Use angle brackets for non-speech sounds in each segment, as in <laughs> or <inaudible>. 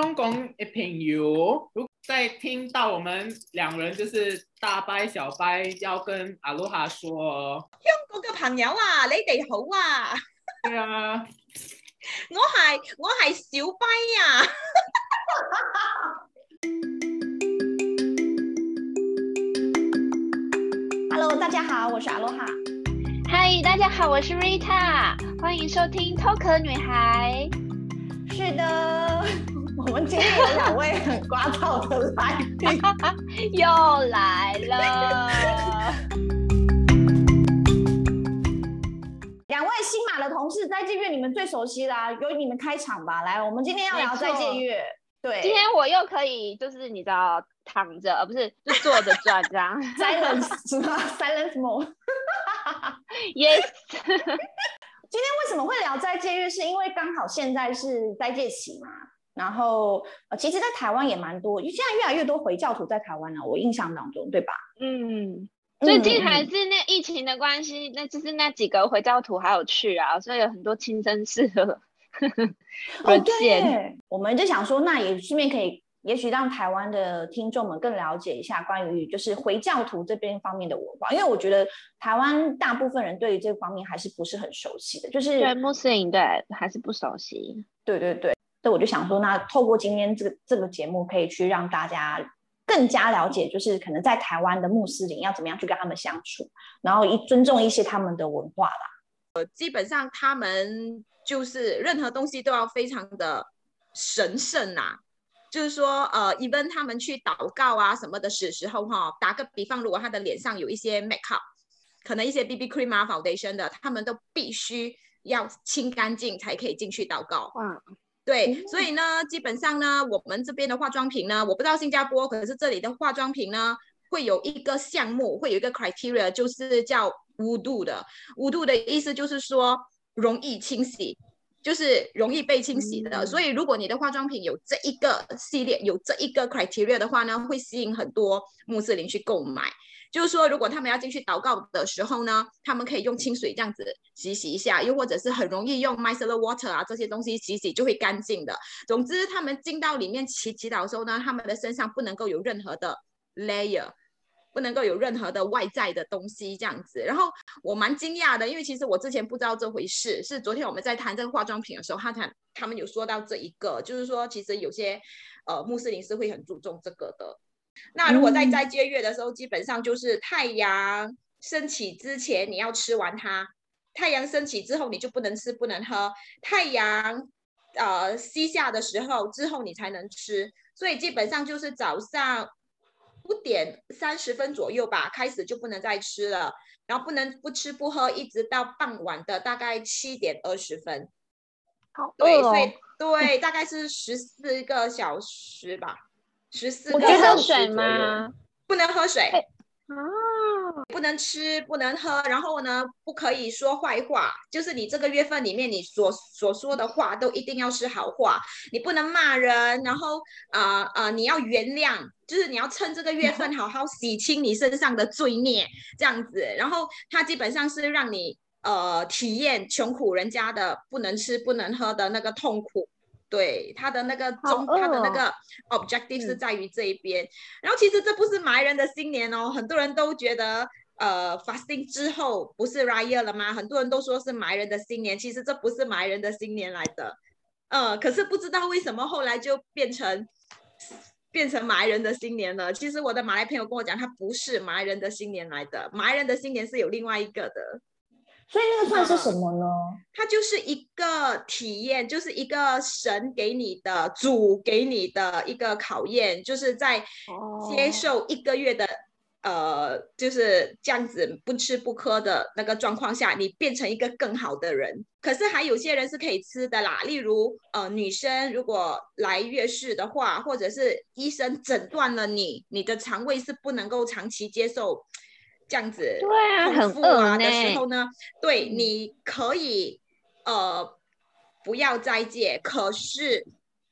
香港的朋友，如果在听到我们两人就是大拜小拜，要跟阿罗哈说，香港嘅朋友啊，你哋好啊！对啊，<laughs> 我系我系小拜啊。<laughs> Hello，大家好，我是阿罗哈。嗨，大家好，我是 Rita，欢迎收听 Talker 女孩。是的，我们今天有两位很聒噪的来宾，又来了。两位新马的同事，在戒月你们最熟悉啦，由你们开场吧。来，我们今天要聊斋戒月。对，今天我又可以，就是你知道，躺着，而不是就坐着转这样。Silence 什么？Silence mode。Yes。今天为什么会聊斋戒月？是因为刚好现在是斋戒期嘛。然后呃，其实，在台湾也蛮多，因为现在越来越多回教徒在台湾了。我印象当中，对吧？嗯。最近还是那疫情的关系，那就是那几个回教徒还有去啊，所以有很多亲身式的。哦，<laughs> 对，我们就想说，那也顺便可以，也许让台湾的听众们更了解一下关于就是回教徒这边方面的文化，因为我觉得台湾大部分人对于这方面还是不是很熟悉的，就是对穆斯林对还是不熟悉，对对对，所以我就想说，那透过今天这个这个节目，可以去让大家更加了解，就是可能在台湾的穆斯林要怎么样去跟他们相处，然后一尊重一些他们的文化啦。呃，基本上他们。就是任何东西都要非常的神圣呐、啊，就是说，呃，even 他们去祷告啊什么的时时候哈，打个比方，如果他的脸上有一些 makeup，可能一些 BB cream 啊 foundation 的，他们都必须要清干净才可以进去祷告。嗯，对，所以呢，基本上呢，我们这边的化妆品呢，我不知道新加坡，可是这里的化妆品呢，会有一个项目，会有一个 criteria，就是叫 wudu 的，wudu 的意思就是说。容易清洗，就是容易被清洗的。嗯、所以，如果你的化妆品有这一个系列，有这一个 criteria 的话呢，会吸引很多穆斯林去购买。就是说，如果他们要进去祷告的时候呢，他们可以用清水这样子洗洗一下，又或者是很容易用 micellar water 啊这些东西洗洗就会干净的。总之，他们进到里面祈祈祷的时候呢，他们的身上不能够有任何的 layer。不能够有任何的外在的东西这样子，然后我蛮惊讶的，因为其实我之前不知道这回事，是昨天我们在谈这个化妆品的时候，他谈他们有说到这一个，就是说其实有些呃穆斯林是会很注重这个的。那如果在斋戒月的时候，基本上就是太阳升起之前你要吃完它，太阳升起之后你就不能吃不能喝，太阳呃西下的时候之后你才能吃，所以基本上就是早上。五点三十分左右吧，开始就不能再吃了，然后不能不吃不喝，一直到傍晚的大概七点二十分。好，对，所以对，大概是十四个小时吧，十四个小时。我喝水吗？不能喝水。啊，不能吃，不能喝，然后呢，不可以说坏话，就是你这个月份里面你所所说的话都一定要是好话，你不能骂人，然后啊啊、呃呃，你要原谅，就是你要趁这个月份好好洗清你身上的罪孽，这样子，然后它基本上是让你呃体验穷苦人家的不能吃不能喝的那个痛苦。对，他的那个中，他的那个 objective 是在于这一边。嗯、然后其实这不是埋人的新年哦，很多人都觉得，呃，fasting 之后不是 Raya 了吗？很多人都说是埋人的新年，其实这不是埋人的新年来的。呃，可是不知道为什么后来就变成变成马来人的新年了。其实我的马来朋友跟我讲，他不是马来人的新年来的，马来人的新年是有另外一个的。所以那个算是什么呢？它就是一个体验，就是一个神给你的、主给你的一个考验，就是在接受一个月的、哦、呃，就是这样子不吃不喝的那个状况下，你变成一个更好的人。可是还有些人是可以吃的啦，例如呃，女生如果来月事的话，或者是医生诊断了你，你的肠胃是不能够长期接受。这样子，对啊，很饿的时候呢，对，你可以，呃，不要斋戒，可是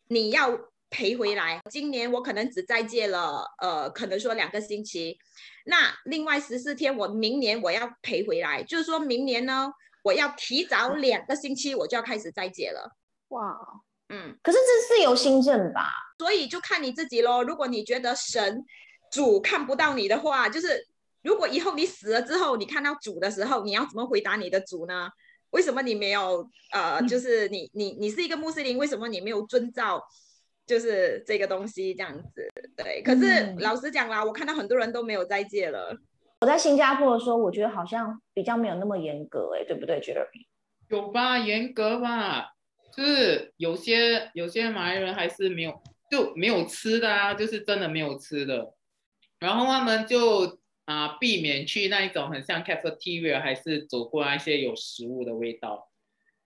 你要赔回来。今年我可能只再借了，呃，可能说两个星期，那另外十四天，我明年我要赔回来，就是说明年呢，我要提早两个星期，我就要开始再借了。哇，嗯，可是这是自由新政吧？所以就看你自己喽。如果你觉得神主看不到你的话，就是如果以后你死了之后，你看到主的时候，你要怎么回答你的主呢？为什么你没有呃，就是你你你是一个穆斯林，为什么你没有遵照就是这个东西这样子？对，可是老实讲啦，我看到很多人都没有再戒了。我在新加坡的时候，我觉得好像比较没有那么严格，哎，对不对，Jeremy？有吧，严格吧，就是有些有些马来人还是没有就没有吃的啊，就是真的没有吃的，然后他们就。啊，避免去那一种很像 cafeteria，还是走过那些有食物的味道。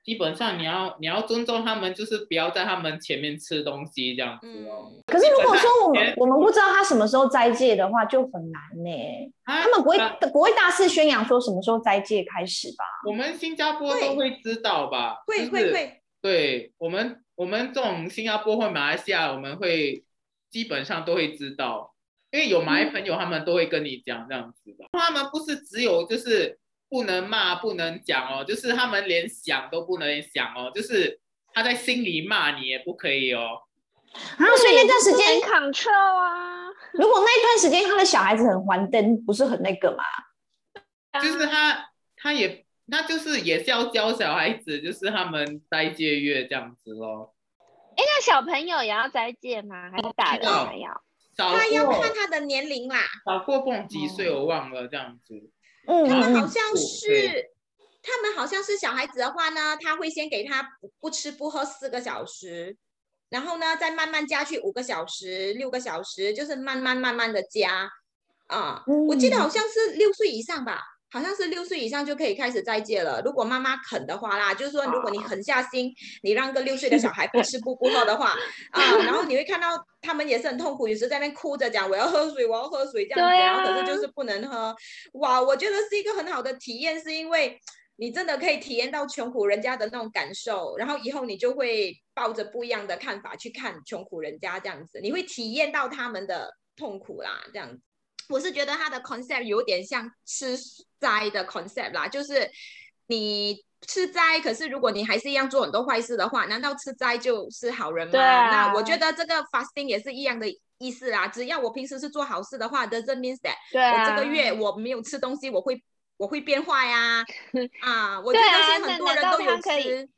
基本上你要你要尊重他们，就是不要在他们前面吃东西这样子哦。嗯、可是如果说我们我们不知道他什么时候斋戒的话，就很难呢。啊、他们不会、啊、不会大肆宣扬说什么时候斋戒开始吧？我们新加坡都会知道吧？会会会。对我们我们这种新加坡或马来西亚，我们会基本上都会知道。因为有马来朋友，他们都会跟你讲这样子的。他们不是只有就是不能骂、不能讲哦，就是他们连想都不能想哦，就是他在心里骂你也不可以哦。然后所以那段时间 control 啊。如果那段时间他的小孩子很还灯，不是很那个嘛？就是他，他也，那就是也是要教小孩子，就是他们斋戒月这样子咯。哎，那小朋友也要斋戒吗？还是大人还要？他要看他的年龄啦，小过蹦几岁我忘了这样子。嗯，他们好像是，他们好像是小孩子的话呢，他会先给他不吃不喝四个小时，然后呢再慢慢加去五个小时、六个小时，就是慢慢慢慢的加。啊，我记得好像是六岁以上吧。好像是六岁以上就可以开始再戒了。如果妈妈肯的话啦，就是说，如果你狠下心，你让个六岁的小孩不吃不不喝的话，<laughs> 啊，然后你会看到他们也是很痛苦，有时在那边哭着讲我要喝水，我要喝水这样子，然后可是就是不能喝。哇，我觉得是一个很好的体验，是因为你真的可以体验到穷苦人家的那种感受，然后以后你就会抱着不一样的看法去看穷苦人家这样子，你会体验到他们的痛苦啦，这样子。我是觉得它的 concept 有点像吃斋的 concept 啦，就是你吃斋，可是如果你还是一样做很多坏事的话，难道吃斋就是好人吗？啊、那我觉得这个 fasting 也是一样的意思啊。只要我平时是做好事的话，doesn't mean that、啊、我这个月我没有吃东西，我会我会变坏呀、啊。啊，我觉得现在很多人都有吃。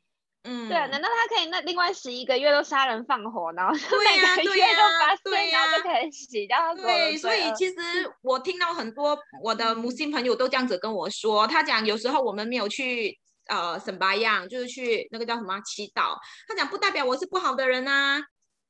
嗯，对，难道他可以那另外十一个月都杀人放火，然后每个月都发生，然后就可以洗掉？对，所以其实我听到很多我的母亲朋友都这样子跟我说，他讲有时候我们没有去呃什么样，就是去那个叫什么祈祷，他讲不代表我是不好的人啊。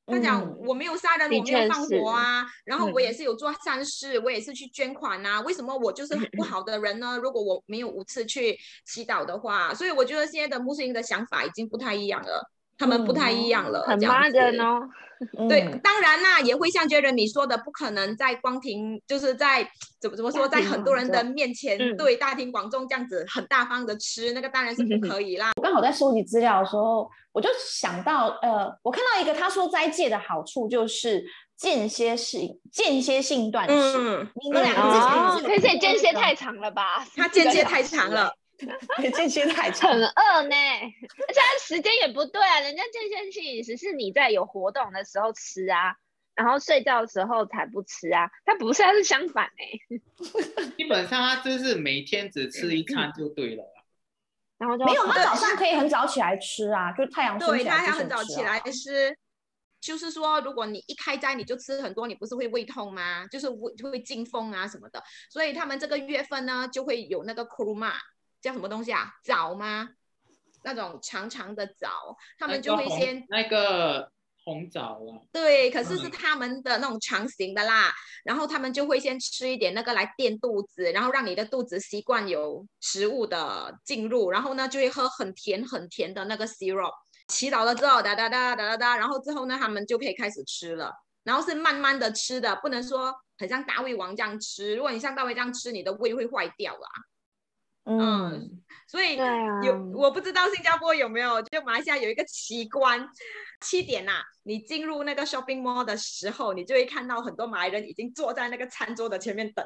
他讲我没有杀人，我没有放火啊，然后我也是有做善事，我也是去捐款啊，为什么我就是不 <laughs> 好的人呢？如果我没有五次去祈祷的话，所以我觉得现在的穆斯林的想法已经不太一样了，他们不太一样了，很麻人哦。<laughs> 对，当然啦，也会像觉得你说的，不可能在光庭，就是在怎么怎么说，在很多人的面前，对大庭广众这样子很大方的吃，那个当然是不可以啦。我刚好在收集资料的时候。我就想到，呃，我看到一个他说斋戒的好处就是间歇性间歇性断食。嗯，你们两个之前可是间歇太长了吧？他间歇太长了，<laughs> 间歇太长，很饿呢。而且他时间也不对啊，人家间歇性饮食是你在有活动的时候吃啊，然后睡觉的时候才不吃啊。他不是，他是相反哎。<laughs> 基本上他就是每天只吃一餐就对了。然后就没有，他早上可以很早起来吃啊，就太阳对，他要很早起来吃。就是说，如果你一开斋你就吃很多，你不是会胃痛吗？就是胃会进风啊什么的。所以他们这个月份呢，就会有那个 kurma，叫什么东西啊？枣吗？那种长长的枣，他们就会先那个。红枣了，对，可是是他们的那种长形的啦，嗯、然后他们就会先吃一点那个来垫肚子，然后让你的肚子习惯有食物的进入，然后呢就会喝很甜很甜的那个 syrup。祈祷了之后，哒哒哒哒哒哒，然后之后呢他们就可以开始吃了，然后是慢慢的吃的，不能说很像大胃王这样吃，如果你像大胃这样吃，你的胃会坏掉啦。嗯，嗯，所以有、啊、我不知道新加坡有没有，就马来西亚有一个奇观，七点呐、你进入那个 shopping mall 的时候，你就会看到很多马来人已经坐在那个餐桌的前面等，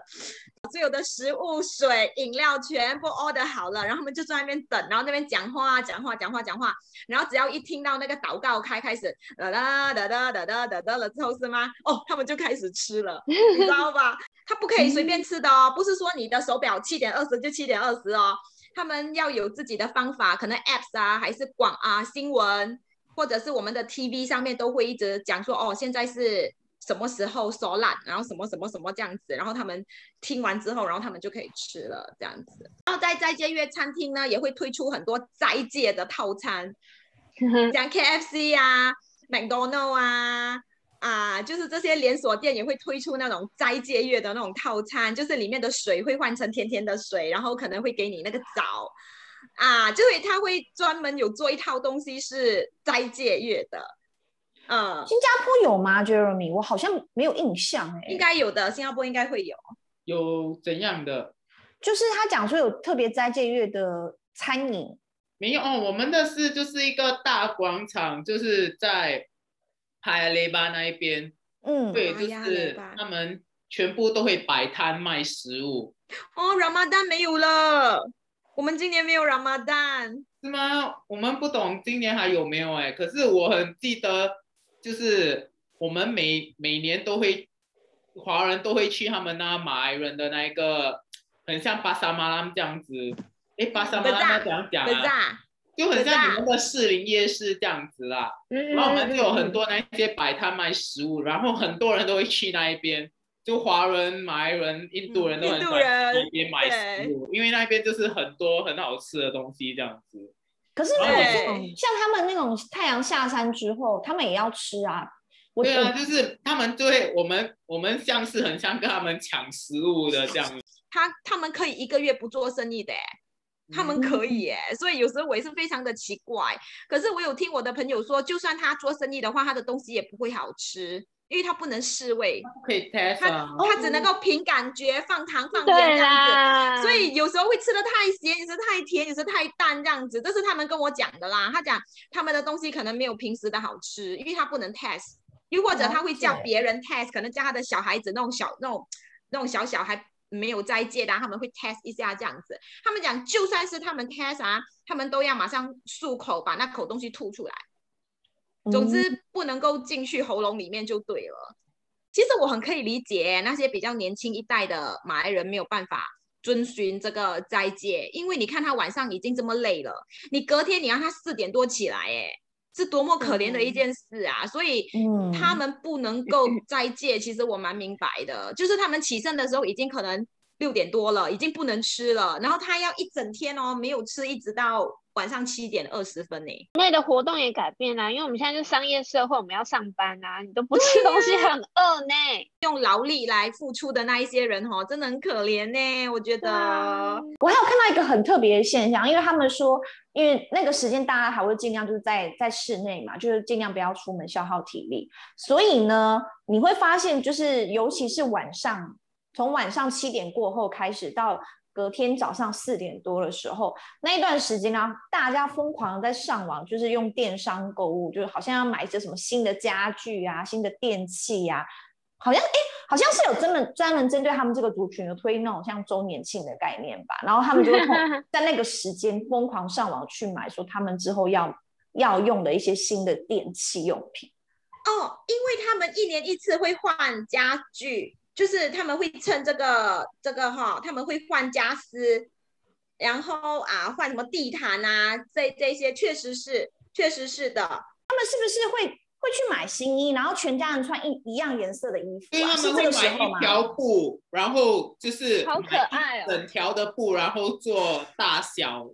所有的食物、水、饮料全部 order 好了，然后他们就在那边等，然后那边讲话、讲话、讲话、讲话，然后只要一听到那个祷告开开始哒哒哒哒哒哒哒哒了之后是吗？哦，他们就开始吃了，你知道吧？他不可以随便吃的哦，不是说你的手表七点二十就七点二十哦，他们要有自己的方法，可能 apps 啊，还是广啊新闻。或者是我们的 TV 上面都会一直讲说，哦，现在是什么时候收烂，然后什么什么什么这样子，然后他们听完之后，然后他们就可以吃了这样子。然后在斋戒月餐厅呢，也会推出很多斋戒的套餐，像 KFC 啊、McDonald 啊，啊，就是这些连锁店也会推出那种斋戒月的那种套餐，就是里面的水会换成甜甜的水，然后可能会给你那个枣。啊，就是他会专门有做一套东西是斋戒月的，嗯，新加坡有吗，Jeremy？我好像没有印象哎，应该有的，新加坡应该会有。有怎样的？就是他讲说有特别斋戒月的餐饮，没有哦，我们的是就是一个大广场，就是在海雷巴那一边，嗯，对，就是他们全部都会摆摊卖食物。哦，Ramadan 没有了。我们今年没有 Ramadan 是吗？我们不懂今年还有没有哎、欸，可是我很记得，就是我们每每年都会，华人都会去他们那马来人的那一个，很像巴沙马拉这样子，哎，巴沙马拉怎样讲啊？就很像你们的士林夜市这样子啦。然后我们就有很多那些摆摊卖食物，然后很多人都会去那一边。就华人、马来人、印度人都很喜欢那边买食物，因为那边就是很多很好吃的东西这样子。可是像他们那种太阳下山之后，他们也要吃啊。对啊，就是他们就会我们我们像是很像跟他们抢食物的这样子。<laughs> 他他们可以一个月不做生意的，他们可以耶。所以有时候我也是非常的奇怪。可是我有听我的朋友说，就算他做生意的话，他的东西也不会好吃。因为它不能试味，可以 test 啊，它它只能够凭感觉放糖放盐这样子，所以有时候会吃的太咸，有时候太甜，有时候太淡这样子。这是他们跟我讲的啦，他讲他们的东西可能没有平时的好吃，因为他不能 test，又或者他会叫别人 test，可能叫他的小孩子那种小那种那种小小孩没有斋戒的，他们会 test 一下这样子。他们讲就算是他们 test 啊，他们都要马上漱口把那口东西吐出来。总之不能够进去喉咙里面就对了。其实我很可以理解那些比较年轻一代的马来人没有办法遵循这个斋戒，因为你看他晚上已经这么累了，你隔天你让他四点多起来，哎，是多么可怜的一件事啊！所以他们不能够斋戒，其实我蛮明白的，就是他们起身的时候已经可能六点多了，已经不能吃了，然后他要一整天哦没有吃，一直到。晚上七点二十分呢，那的活动也改变了，因为我们现在是商业社会，我们要上班啊，你都不吃东西很饿呢。用劳力来付出的那一些人哦，真的很可怜呢。我觉得，我还有看到一个很特别的现象，因为他们说，因为那个时间大家还会尽量就是在在室内嘛，就是尽量不要出门消耗体力，所以呢，你会发现就是尤其是晚上，从晚上七点过后开始到。隔天早上四点多的时候，那一段时间呢，大家疯狂的在上网，就是用电商购物，就是好像要买一些什么新的家具啊、新的电器呀、啊，好像哎，好像是有专门专门针对他们这个族群的推那种像周年庆的概念吧，然后他们就会 <laughs> 在那个时间疯狂上网去买，说他们之后要要用的一些新的电器用品。哦，因为他们一年一次会换家具。就是他们会趁这个这个哈，他们会换家私，然后啊换什么地毯啊，这这些确实是确实是的。他们是不是会会去买新衣，然后全家人穿一一样颜色的衣服？因为他们会买一条布，然后就是好可爱哦，整条的布，然后做大小。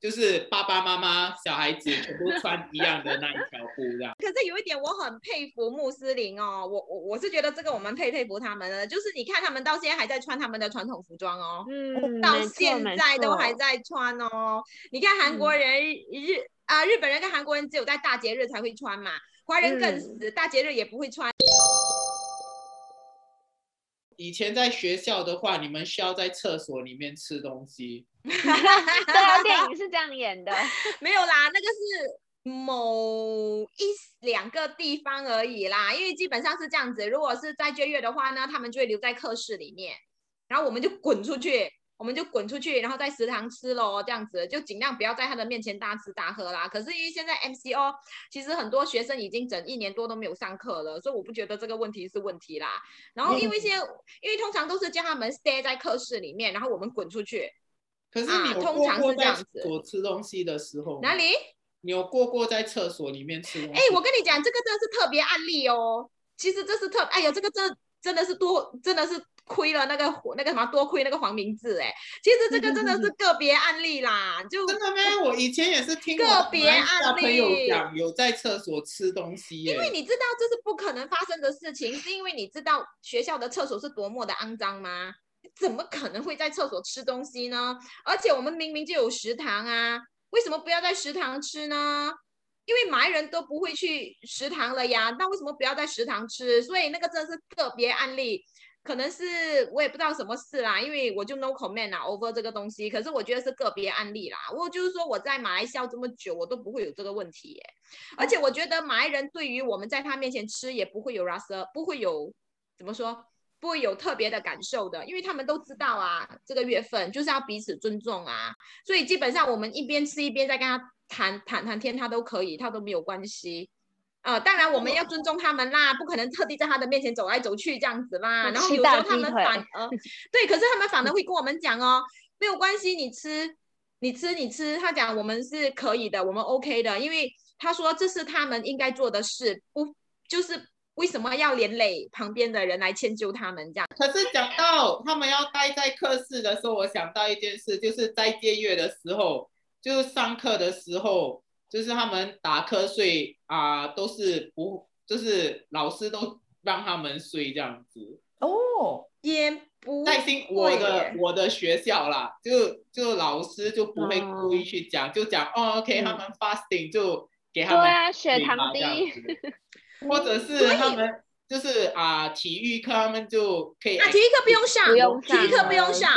就是爸爸妈妈、小孩子全部穿一样的那一条裤，这样。<laughs> 可是有一点我很佩服穆斯林哦，我我我是觉得这个我们佩佩服他们的，就是你看他们到现在还在穿他们的传统服装哦，嗯，到现在都还在穿哦。你看韩国人、嗯、日啊日本人跟韩国人只有在大节日才会穿嘛，华人更死，嗯、大节日也不会穿。以前在学校的话，你们需要在厕所里面吃东西。对啊，电影是这样演的。<laughs> 没有啦，那个是某一两个地方而已啦，因为基本上是这样子。如果是斋戒月的话呢，他们就会留在课室里面，然后我们就滚出去。我们就滚出去，然后在食堂吃喽，这样子就尽量不要在他的面前大吃大喝啦。可是因为现在 MCO，其实很多学生已经整一年多都没有上课了，所以我不觉得这个问题是问题啦。然后因为现在，嗯、因为通常都是叫他们 stay 在课室里面，然后我们滚出去。可是你有过过在厕所吃东西的时候？哪里？你有过过在厕所里面吃东西？哎，我跟你讲，这个真的是特别案例哦。其实这是特，哎呀，这个真真的是多，真的是。亏了那个那个什么，多亏那个黄明志哎，其实这个真的是 <laughs> 个别案例啦，就真的没？我以前也是听个别案例，朋友讲有在厕所吃东西，因为你知道这是不可能发生的事情，是因为你知道学校的厕所是多么的肮脏吗？怎么可能会在厕所吃东西呢？而且我们明明就有食堂啊，为什么不要在食堂吃呢？因为马来人都不会去食堂了呀，那为什么不要在食堂吃？所以那个真的是个别案例。可能是我也不知道什么事啦，因为我就 no comment 啦 over 这个东西。可是我觉得是个别案例啦。我就是说我在马来西亚这么久，我都不会有这个问题耶。而且我觉得马来人对于我们在他面前吃也不会有 rasa，不会有怎么说，不会有特别的感受的，因为他们都知道啊，这个月份就是要彼此尊重啊。所以基本上我们一边吃一边在跟他谈谈谈天，他都可以，他都没有关系。呃，当然我们要尊重他们啦，不可能特地在他的面前走来走去这样子啦。然后有时候他们反而，<laughs> 对，可是他们反而会跟我们讲哦，没有关系，你吃，你吃，你吃。他讲我们是可以的，我们 OK 的，因为他说这是他们应该做的事，不就是为什么要连累旁边的人来迁就他们这样？可是讲到他们要待在课室的时候，我想到一件事，就是在斋戒月的时候，就是上课的时候。就是他们打瞌睡啊，都是不，就是老师都让他们睡这样子哦，也不耐心。我的我的学校啦，就就老师就不会故意去讲，哦、就讲哦，OK，、嗯、他们 fasting 就给他们对啊，血糖低，或者是他们就是啊，体育课他们就可以啊，体育课不用上，不用上，体育课不用上，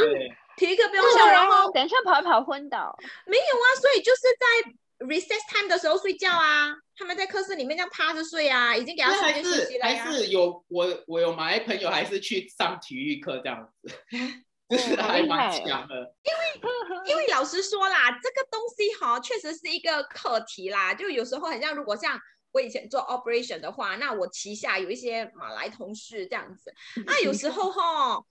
体育课不用上，然后等一下跑一跑昏倒，没有啊，所以就是在。recess time 的时候睡觉啊，他们在课室里面这样趴着睡啊，已经给他时间休息了呀。还是有我我有马来朋友还是去上体育课这样子，<laughs> 就是还蛮强的。因为因为老实说啦，这个东西哈确实是一个课题啦。就有时候很像，如果像我以前做 operation 的话，那我旗下有一些马来同事这样子，那有时候哈，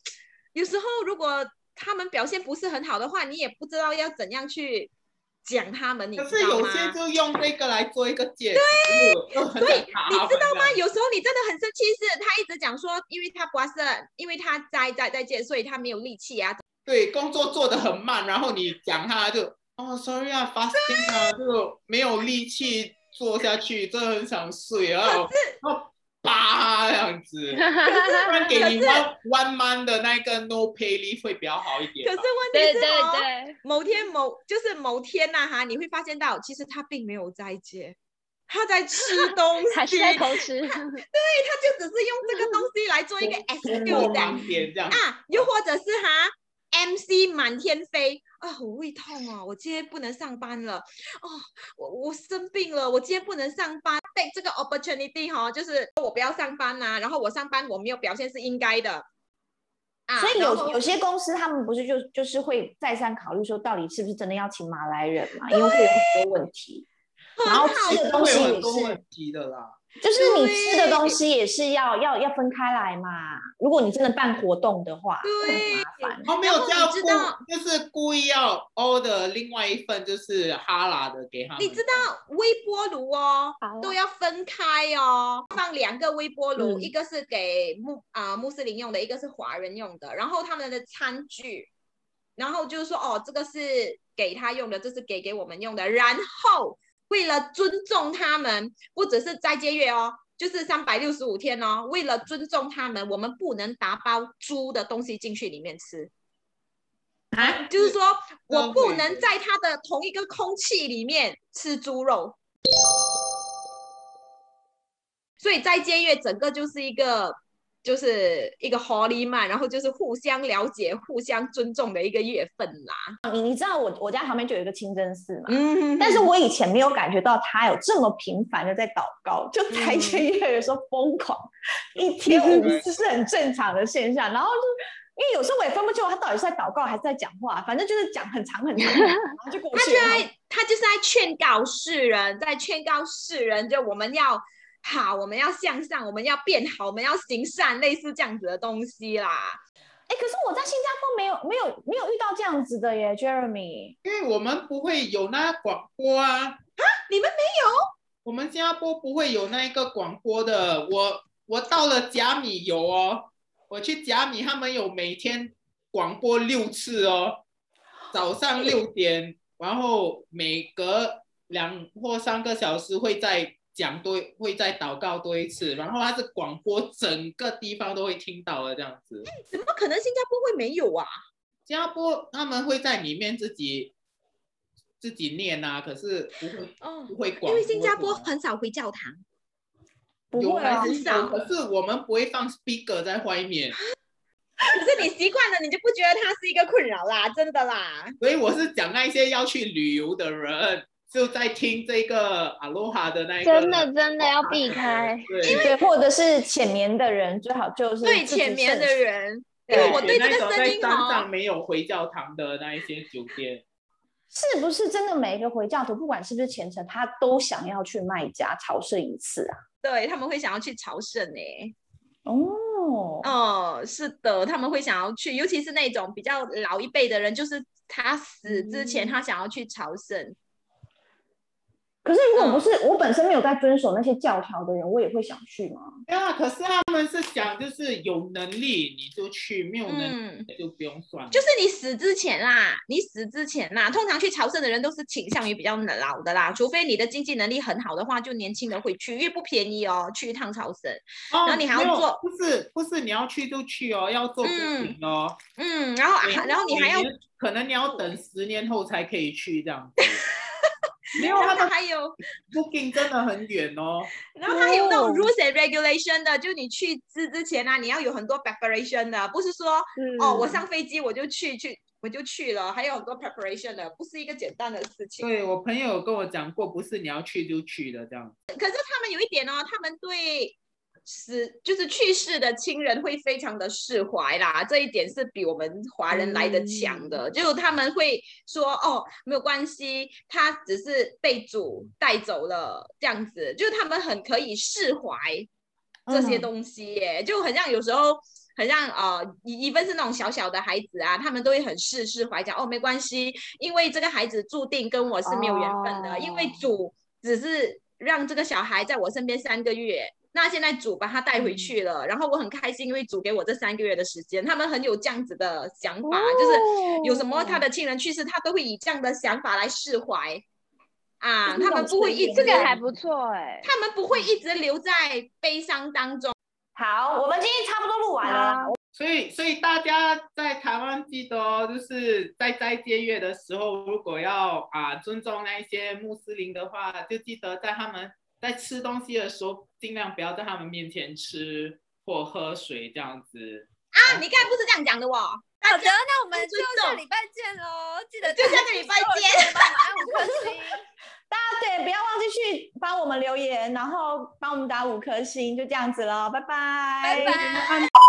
有时候如果他们表现不是很好的话，你也不知道要怎样去。讲他们，你知道吗？可是有些就用这个来做一个解释。对，对，你知道吗？有时候你真的很生气，是他一直讲说，因为他不是，因为他在在在见，所以他没有力气啊。对，工作做得很慢，然后你讲他就，哦，sorry 啊，fasting 啊，就没有力气做下去，真的很想睡啊。八这样子，<laughs> 不然给你 one one month 的那个 no pay leave 会比较好一点。可是问题是哦，某天某就是某天呐哈，你会发现到其实他并没有在接，他在吃东西，<laughs> 还是在偷吃。<laughs> 对，他就只是用这个东西来做一个 excuse 啊，又或者是哈 MC 满天飞。啊，我胃痛啊！我今天不能上班了。哦，我我生病了，我今天不能上班。对这个 opportunity 哈，就是我不要上班呐、啊，然后我上班我没有表现是应该的。啊，所以有有些公司他们不是就就是会再三考虑说，到底是不是真的要请马来人嘛？<laughs> 因为会有很多问题，然后吃的东西也是问题的啦。就是你吃的东西也是要要要分开来嘛。如果你真的办活动的话，对，很麻烦。他没有这样故，就是故意要 order 另外一份就是哈拉的给他们。你知道微波炉哦，都要分开哦，放两个微波炉，嗯、一个是给穆啊、呃、穆斯林用的，一个是华人用的。然后他们的餐具，然后就是说哦，这个是给他用的，这是给给我们用的。然后。为了尊重他们，不只是斋戒月哦，就是三百六十五天哦。为了尊重他们，我们不能打包猪的东西进去里面吃啊，就是说我不能在他的同一个空气里面吃猪肉。所以斋戒月整个就是一个就是一个 Holy Month，然后就是互相了解、互相尊重的一个月份啦。你你知道我我家旁边就有一个清真寺嘛，嗯，但是我以前没有感觉到他有这么频繁的在祷告，就台前月的时候疯狂，嗯、一天五次是很正常的现象。然后就因为有时候我也分不清他到底是在祷告还是在讲话，反正就是讲很长很长，然后就过去。他就在他就是在劝告世人，在劝告世人，就我们要。好，我们要向上，我们要变好，我们要行善，类似这样子的东西啦。哎，可是我在新加坡没有没有没有遇到这样子的耶，Jeremy。因为我们不会有那广播啊。啊，你们没有？我们新加坡不会有那一个广播的。我我到了甲米有哦，我去甲米，他们有每天广播六次哦，早上六点，然后每隔两或三个小时会在。讲多会再祷告多一次，然后它是广播，整个地方都会听到的这样子。怎么可能新加坡会没有啊？新加坡他们会在里面自己自己念啊，可是不会、哦、不会广播。因为新加坡很少回教堂，有还是少，可是我们不会放 speaker 在外面。可是你习惯了，你就不觉得它是一个困扰啦，真的啦。所以我是讲那些要去旅游的人。就在听这个阿罗哈的那一个，真的真的要避开，对，因为或者是浅眠的人最好就是对浅眠的人，因为我对这个声音在山上没有回教堂的那一些酒店，是不是真的每一个回教徒，不管是不是虔诚，他都想要去麦加朝圣一次啊？对，他们会想要去朝圣呢、欸。哦，哦，是的，他们会想要去，尤其是那种比较老一辈的人，就是他死之前，他想要去朝圣。嗯可是，如果不是我本身没有在遵守那些教条的人，我也会想去吗？对啊，可是他们是想，就是有能力你就去，没有能力就不用算、嗯。就是你死之前啦，你死之前啦，通常去朝圣的人都是倾向于比较老的啦，除非你的经济能力很好的话，就年轻的会去，因为不便宜哦，去一趟朝圣。哦，然后你还要做，不是不是你要去就去哦，要做不行哦。嗯，然后然后你还要，可能你要等十年后才可以去这样子。<laughs> 没有，他们还有 <laughs> booking 真的很远哦。然后还有那种 rules and regulation 的，就你去之之前啊，你要有很多 preparation 的，不是说、嗯、哦，我上飞机我就去去我就去了，还有很多 preparation 的，不是一个简单的事情。对，我朋友跟我讲过，不是你要去就去的这样。可是他们有一点哦，他们对。是，就是去世的亲人会非常的释怀啦，这一点是比我们华人来的强的。嗯、就他们会说，哦，没有关系，他只是被主带走了，这样子，就他们很可以释怀这些东西耶，嗯、就很像有时候，很像呃，一份是那种小小的孩子啊，他们都会很释释怀，讲哦，没关系，因为这个孩子注定跟我是没有缘分的，哦、因为主只是让这个小孩在我身边三个月。那现在主把他带回去了，嗯、然后我很开心，因为主给我这三个月的时间，他们很有这样子的想法，哦、就是有什么他的亲人去世，他都会以这样的想法来释怀啊，他们不会一直，这个还不错哎，他们不会一直留在悲伤当中。好，我们今天差不多录完了，所以所以大家在台湾记得哦，就是在斋戒月的时候，如果要啊尊重那一些穆斯林的话，就记得在他们。在吃东西的时候，尽量不要在他们面前吃或喝水这样子啊！你刚才不是这样讲的哦。好的，那我们就下礼拜见喽！记得就下个礼拜见，帮我们按五颗星。<laughs> 大家对，不要忘记去帮我们留言，然后帮我们打五颗星，就这样子喽，拜拜，拜拜。